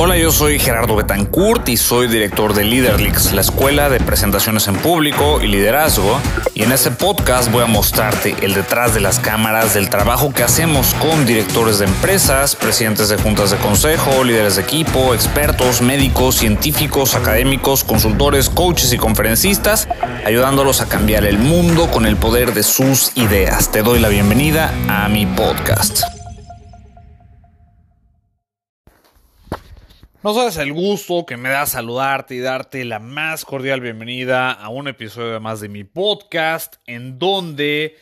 Hola, yo soy Gerardo Betancourt y soy director de Leaderlix, la escuela de presentaciones en público y liderazgo. Y en este podcast voy a mostrarte el detrás de las cámaras del trabajo que hacemos con directores de empresas, presidentes de juntas de consejo, líderes de equipo, expertos, médicos, científicos, académicos, consultores, coaches y conferencistas, ayudándolos a cambiar el mundo con el poder de sus ideas. Te doy la bienvenida a mi podcast. No sabes el gusto que me da saludarte y darte la más cordial bienvenida a un episodio más de mi podcast en donde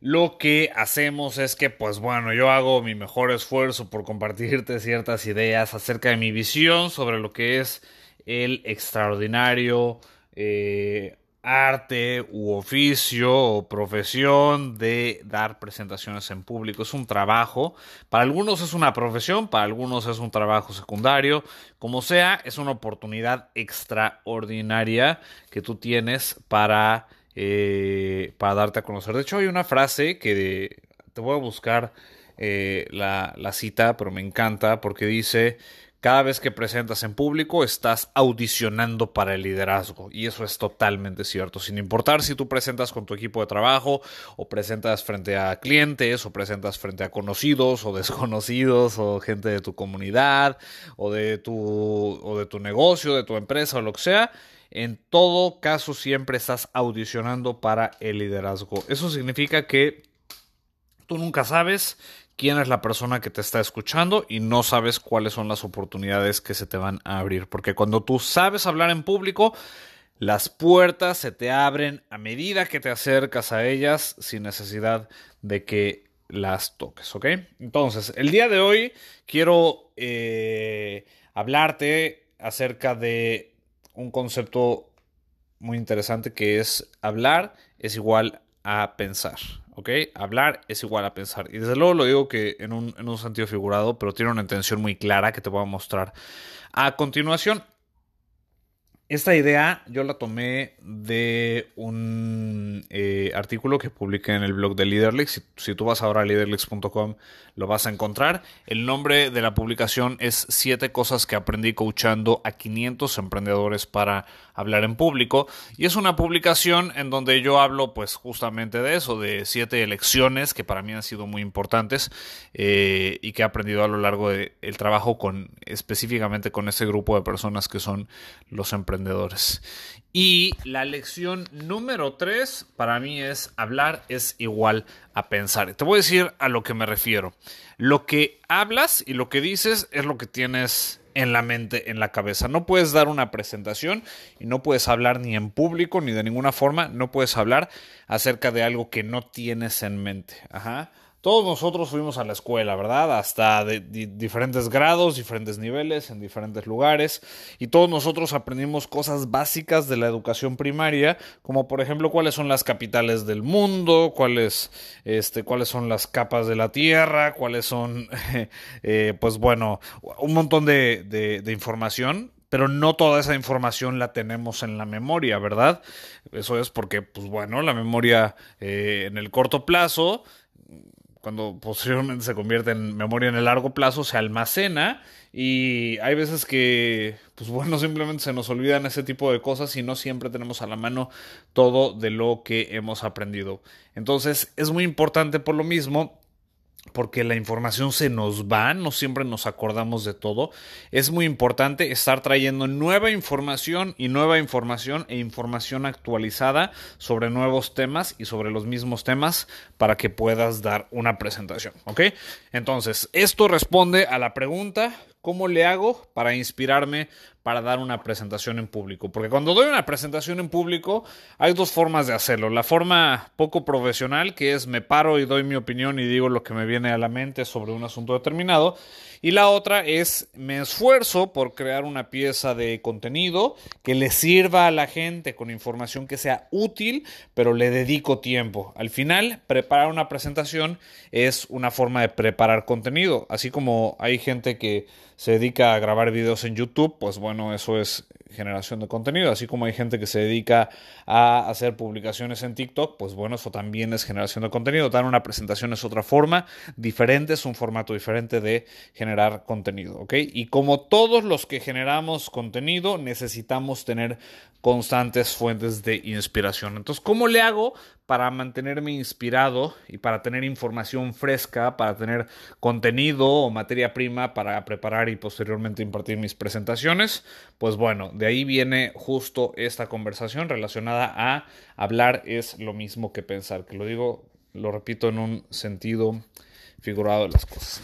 lo que hacemos es que pues bueno yo hago mi mejor esfuerzo por compartirte ciertas ideas acerca de mi visión sobre lo que es el extraordinario eh, arte u oficio o profesión de dar presentaciones en público. Es un trabajo, para algunos es una profesión, para algunos es un trabajo secundario, como sea, es una oportunidad extraordinaria que tú tienes para, eh, para darte a conocer. De hecho, hay una frase que te voy a buscar eh, la, la cita, pero me encanta porque dice cada vez que presentas en público estás audicionando para el liderazgo y eso es totalmente cierto, sin importar si tú presentas con tu equipo de trabajo o presentas frente a clientes o presentas frente a conocidos o desconocidos o gente de tu comunidad o de tu, o de tu negocio, de tu empresa o lo que sea. En todo caso siempre estás audicionando para el liderazgo. Eso significa que tú nunca sabes quién es la persona que te está escuchando y no sabes cuáles son las oportunidades que se te van a abrir. Porque cuando tú sabes hablar en público, las puertas se te abren a medida que te acercas a ellas sin necesidad de que las toques, ¿ok? Entonces, el día de hoy quiero eh, hablarte acerca de un concepto muy interesante que es hablar es igual a pensar. ¿Ok? Hablar es igual a pensar. Y desde luego lo digo que en un, en un sentido figurado, pero tiene una intención muy clara que te voy a mostrar a continuación. Esta idea yo la tomé de un eh, artículo que publiqué en el blog de Leaderlix. Si, tú vas ahora a leaderlix.com lo vas a encontrar. El nombre de la publicación es Siete cosas que aprendí coachando a 500 emprendedores para hablar en público. Y es una publicación en donde yo hablo pues justamente de eso, de siete lecciones que para mí han sido muy importantes eh, y que he aprendido a lo largo del trabajo con específicamente con ese grupo de personas que son los emprendedores y la lección número tres para mí es hablar es igual a pensar. Te voy a decir a lo que me refiero. Lo que hablas y lo que dices es lo que tienes en la mente, en la cabeza. No puedes dar una presentación y no puedes hablar ni en público ni de ninguna forma. No puedes hablar acerca de algo que no tienes en mente. Ajá. Todos nosotros fuimos a la escuela, ¿verdad? Hasta de, diferentes grados, diferentes niveles, en diferentes lugares. Y todos nosotros aprendimos cosas básicas de la educación primaria, como por ejemplo cuáles son las capitales del mundo, cuáles, este, cuáles son las capas de la Tierra, cuáles son, eh, pues bueno, un montón de, de información pero no toda esa información la tenemos en la memoria, ¿verdad? Eso es porque, pues bueno, la memoria eh, en el corto plazo cuando posteriormente se convierte en memoria en el largo plazo, se almacena y hay veces que, pues bueno, simplemente se nos olvidan ese tipo de cosas y no siempre tenemos a la mano todo de lo que hemos aprendido. Entonces es muy importante por lo mismo porque la información se nos va, no siempre nos acordamos de todo. Es muy importante estar trayendo nueva información y nueva información e información actualizada sobre nuevos temas y sobre los mismos temas para que puedas dar una presentación, ¿ok? Entonces, esto responde a la pregunta, ¿cómo le hago para inspirarme para dar una presentación en público. Porque cuando doy una presentación en público hay dos formas de hacerlo. La forma poco profesional, que es me paro y doy mi opinión y digo lo que me viene a la mente sobre un asunto determinado. Y la otra es me esfuerzo por crear una pieza de contenido que le sirva a la gente con información que sea útil, pero le dedico tiempo. Al final, preparar una presentación es una forma de preparar contenido. Así como hay gente que se dedica a grabar videos en YouTube, pues bueno, eso es generación de contenido. Así como hay gente que se dedica a hacer publicaciones en TikTok, pues bueno, eso también es generación de contenido. Dar una presentación es otra forma diferente, es un formato diferente de generar contenido, ¿ok? Y como todos los que generamos contenido, necesitamos tener constantes fuentes de inspiración. Entonces, ¿cómo le hago para mantenerme inspirado y para tener información fresca, para tener contenido o materia prima para preparar y posteriormente impartir mis presentaciones? Pues bueno, de ahí viene justo esta conversación relacionada a hablar es lo mismo que pensar, que lo digo, lo repito en un sentido figurado de las cosas.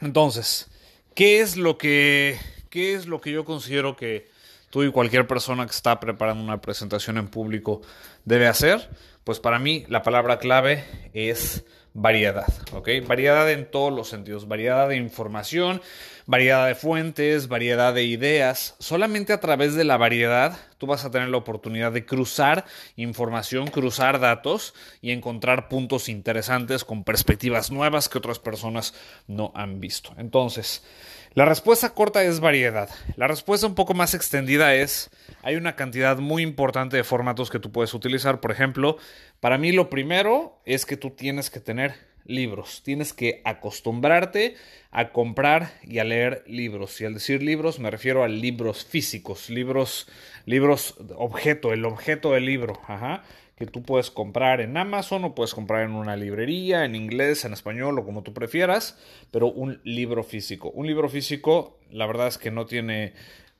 Entonces, ¿qué es lo que, qué es lo que yo considero que tú y cualquier persona que está preparando una presentación en público debe hacer? Pues para mí la palabra clave es variedad, ¿ok? Variedad en todos los sentidos, variedad de información, variedad de fuentes, variedad de ideas. Solamente a través de la variedad tú vas a tener la oportunidad de cruzar información, cruzar datos y encontrar puntos interesantes con perspectivas nuevas que otras personas no han visto. Entonces, la respuesta corta es variedad. La respuesta un poco más extendida es, hay una cantidad muy importante de formatos que tú puedes utilizar. Por ejemplo, para mí lo primero es que tú tienes que tener libros. Tienes que acostumbrarte a comprar y a leer libros. Y al decir libros me refiero a libros físicos, libros, libros objeto, el objeto del libro. Ajá que tú puedes comprar en Amazon o puedes comprar en una librería, en inglés, en español o como tú prefieras, pero un libro físico. Un libro físico, la verdad es que no tiene,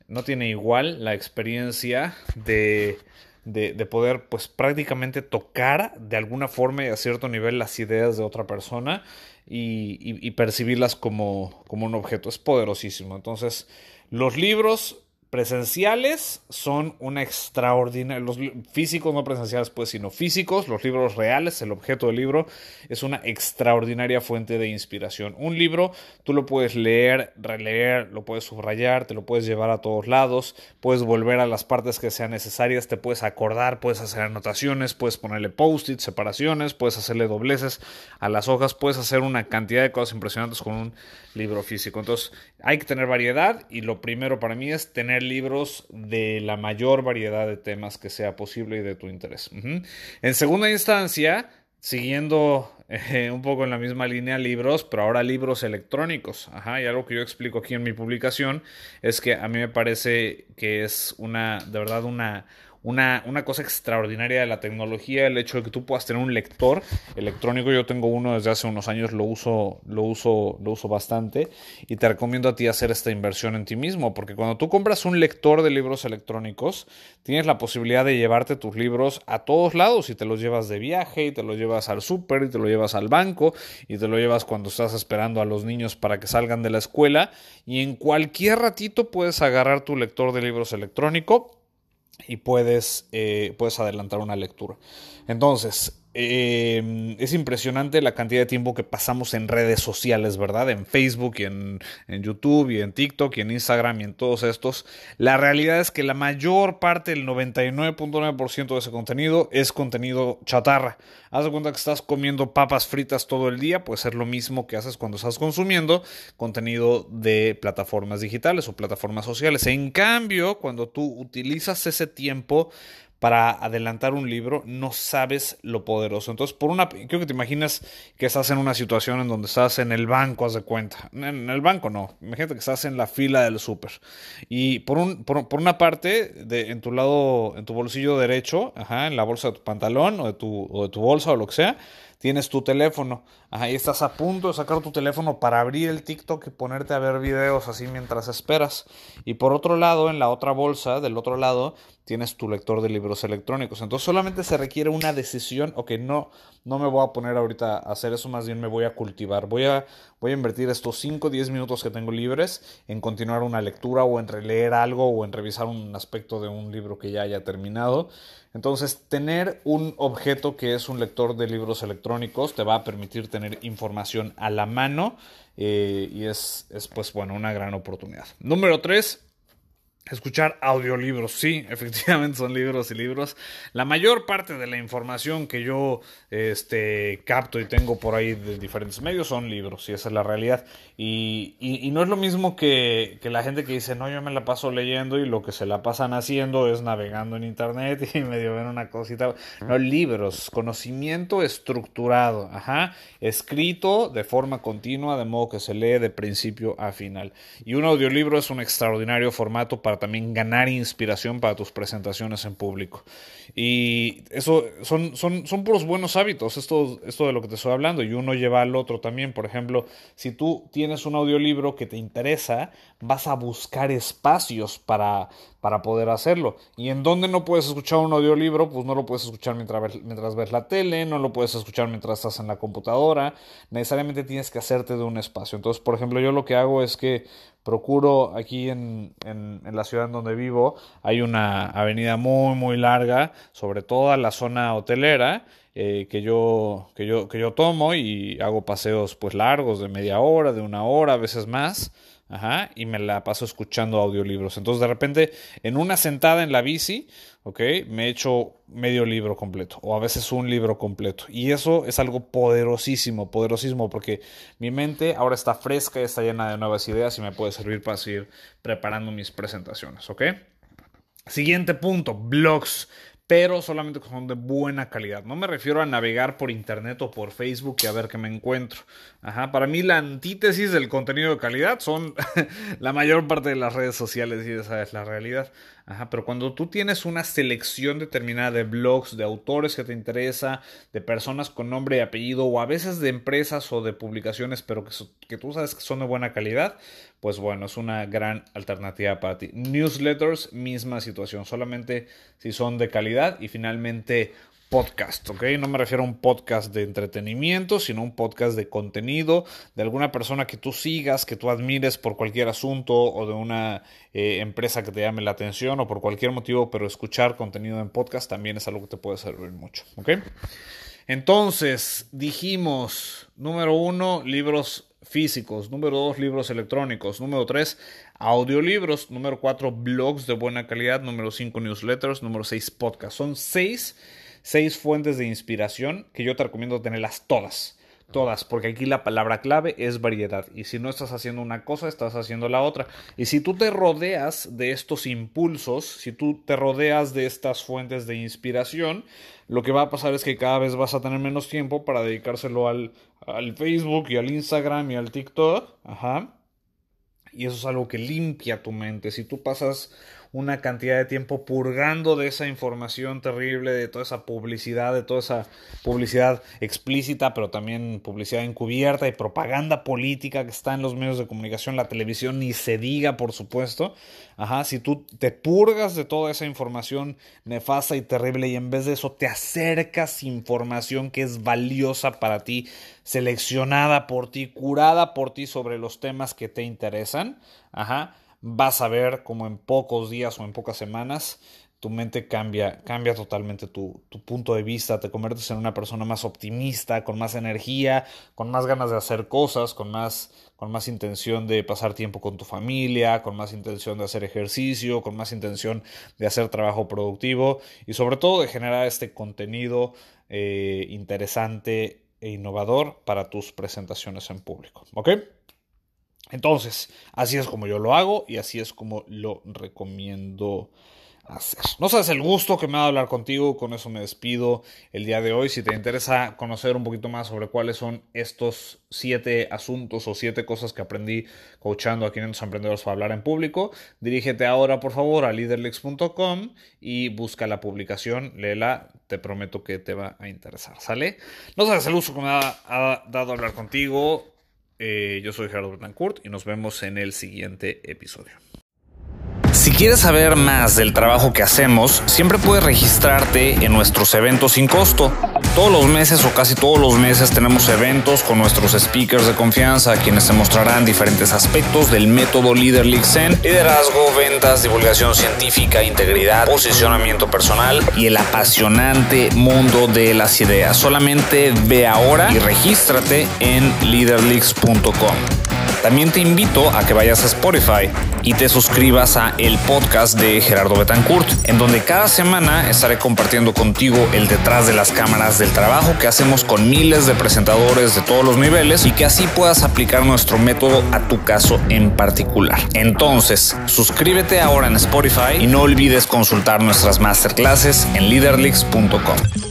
no tiene igual la experiencia de, de, poder pues prácticamente tocar de alguna forma y a cierto nivel las ideas de otra persona y, y percibirlas como, como un objeto. Es poderosísimo. Entonces, los libros presenciales son una extraordinaria, los físicos no presenciales pues, sino físicos, los libros reales, el objeto del libro es una extraordinaria fuente de inspiración. Un libro tú lo puedes leer, releer, lo puedes subrayar, te lo puedes llevar a todos lados, puedes volver a las partes que sean necesarias, te puedes acordar, puedes hacer anotaciones, puedes ponerle post-it, separaciones, puedes hacerle dobleces a las hojas, puedes hacer una cantidad de cosas impresionantes con un libro físico. Entonces, hay que tener variedad y lo primero para mí es tener libros de la mayor variedad de temas que sea posible y de tu interés. En segunda instancia, siguiendo eh, un poco en la misma línea libros, pero ahora libros electrónicos. Ajá, y algo que yo explico aquí en mi publicación es que a mí me parece que es una, de verdad, una, una, una, cosa extraordinaria de la tecnología, el hecho de que tú puedas tener un lector electrónico. Yo tengo uno desde hace unos años, lo uso, lo uso, lo uso bastante y te recomiendo a ti hacer esta inversión en ti mismo, porque cuando tú compras un lector de libros electrónicos, tienes la posibilidad de llevarte tus libros a todos lados y te los llevas de viaje y te los llevas al súper y te lo llevas al banco y te lo llevas cuando estás esperando a los niños para que salgan de la escuela y en cualquier ratito puedes agarrar tu lector de libros electrónico y puedes, eh, puedes adelantar una lectura. Entonces, eh, es impresionante la cantidad de tiempo que pasamos en redes sociales, ¿verdad? En Facebook y en, YouTube y en TikTok y en Instagram y en todos estos. La realidad es que la mayor parte, el 99.9% de ese contenido es contenido chatarra. Haz de cuenta que estás comiendo papas fritas todo el día, puede ser lo mismo que haces cuando estás consumiendo contenido de plataformas digitales o plataformas sociales. En cambio, cuando tú utilizas ese tiempo para adelantar un libro, no sabes lo poderoso. Entonces, por una, creo que te imaginas que estás en una situación en donde estás en el banco, haz de cuenta. En el banco no, imagínate que estás en la fila del súper. Y por, un, por, una parte, de, en tu lado, en tu bolsillo derecho, ajá, en la bolsa de tu pantalón o de tu, o de tu bolsa o lo que sea, tienes tu teléfono. Ahí estás a punto de sacar tu teléfono para abrir el TikTok y ponerte a ver videos así mientras esperas. Y por otro lado, en la otra bolsa, del otro lado, tienes tu lector de libros electrónicos. Entonces solamente se requiere una decisión, ok, no, no me voy a poner ahorita a hacer eso, más bien me voy a cultivar. Voy a, voy a invertir estos 5 o 10 minutos que tengo libres en continuar una lectura o en releer algo o en revisar un aspecto de un libro que ya haya terminado. Entonces, tener un objeto que es un lector de libros electrónicos te va a permitir tener información a la mano eh, y es, es, pues, bueno, una gran oportunidad. Número 3 Escuchar audiolibros, sí, efectivamente son libros y libros. La mayor parte de la información que yo este, capto y tengo por ahí de diferentes medios son libros, y esa es la realidad. Y, y, no es lo mismo que, que, la gente que dice, no, yo me la paso leyendo y lo que se la pasan haciendo es navegando en internet y medio ven una cosita. No, libros, conocimiento estructurado, ajá, escrito de forma continua, de modo que se lee de principio a final. Y un audiolibro es un extraordinario formato para también ganar inspiración para tus presentaciones en público. Y eso son, son, son puros buenos hábitos, esto, esto de lo que te estoy hablando, y uno lleva al otro también. Por ejemplo, si tú tienes un audiolibro que te interesa, vas a buscar espacios para, para poder hacerlo. ¿Y en dónde no puedes escuchar un audiolibro? Pues no lo puedes escuchar mientras, mientras ves la tele, no lo puedes escuchar mientras estás en la computadora, necesariamente tienes que hacerte de un espacio. Entonces, por ejemplo, yo lo que hago es que procuro aquí en, en, la ciudad en donde vivo, hay una avenida muy, muy larga, sobre toda la zona hotelera, eh, que, yo, que, yo, que yo tomo y hago paseos pues largos de media hora, de una hora, a veces más. Ajá, y me la paso escuchando audiolibros. Entonces, de repente, en una sentada en la bici, ok, me echo medio libro completo, o a veces un libro completo. Y eso es algo poderosísimo, poderosísimo, porque mi mente ahora está fresca, está llena de nuevas ideas y me puede servir para seguir preparando mis presentaciones, ok. Siguiente punto, blogs pero solamente son de buena calidad. No me refiero a navegar por internet o por Facebook y a ver qué me encuentro. Ajá, para mí la antítesis del contenido de calidad son la mayor parte de las redes sociales y esa es la realidad. Ajá, pero cuando tú tienes una selección determinada de blogs, de autores que te interesa, de personas con nombre y apellido, o a veces de empresas o de publicaciones, pero que, que tú sabes que son de buena calidad, pues bueno, es una gran alternativa para ti. Newsletters, misma situación, solamente si son de calidad y finalmente podcast, ¿ok? No me refiero a un podcast de entretenimiento, sino un podcast de contenido de alguna persona que tú sigas, que tú admires por cualquier asunto o de una eh, empresa que te llame la atención o por cualquier motivo, pero escuchar contenido en podcast también es algo que te puede servir mucho, ¿ok? Entonces, dijimos, número uno, libros físicos, número dos, libros electrónicos, número tres, audiolibros, número cuatro, blogs de buena calidad, número cinco, newsletters, número seis, podcast. Son seis seis fuentes de inspiración que yo te recomiendo tenerlas todas. Todas, porque aquí la palabra clave es variedad. Y si no estás haciendo una cosa, estás haciendo la otra. Y si tú te rodeas de estos impulsos, si tú te rodeas de estas fuentes de inspiración, lo que va a pasar es que cada vez vas a tener menos tiempo para dedicárselo al, al Facebook y al Instagram y al TikTok. Ajá. Y eso es algo que limpia tu mente. Si tú pasas una cantidad de tiempo purgando de esa información terrible, de toda esa publicidad, de toda esa publicidad explícita, pero también publicidad encubierta y propaganda política que está en los medios de comunicación, la televisión, ni se diga, por supuesto. Ajá, si tú te purgas de toda esa información nefasta y terrible y en vez de eso te acercas información que es valiosa para ti, seleccionada por ti, curada por ti sobre los temas que te interesan, ajá, vas a ver como en pocos días o en pocas semanas tu mente cambia, cambia totalmente tu, tu, punto de vista, te conviertes en una persona más optimista, con más energía, con más ganas de hacer cosas, con más, con más intención de pasar tiempo con tu familia, con más intención de hacer ejercicio, con más intención de hacer trabajo productivo y sobre todo de generar este contenido eh, interesante e innovador para tus presentaciones en público. ¿Ok? Entonces, así es como yo lo hago y así es como lo recomiendo hacer. No sabes el gusto que me ha dado hablar contigo, con eso me despido el día de hoy. Si te interesa conocer un poquito más sobre cuáles son estos siete asuntos o siete cosas que aprendí coachando a 500 emprendedores para hablar en público, dirígete ahora por favor a leaderlex.com y busca la publicación, léela, te prometo que te va a interesar, ¿sale? No sabes el gusto que me ha dado hablar contigo. Eh, yo soy Gerardo Betancourt y nos vemos en el siguiente episodio. Si quieres saber más del trabajo que hacemos, siempre puedes registrarte en nuestros eventos sin costo. Todos los meses o casi todos los meses tenemos eventos con nuestros speakers de confianza, quienes te mostrarán diferentes aspectos del método Leader Zen, liderazgo, ventas, divulgación científica, integridad, posicionamiento personal y el apasionante mundo de las ideas. Solamente ve ahora y regístrate en leaderleaks.com. También te invito a que vayas a Spotify y te suscribas a el podcast de Gerardo Betancourt, en donde cada semana estaré compartiendo contigo el detrás de las cámaras del trabajo que hacemos con miles de presentadores de todos los niveles y que así puedas aplicar nuestro método a tu caso en particular. Entonces, suscríbete ahora en Spotify y no olvides consultar nuestras masterclasses en leaderleaks.com.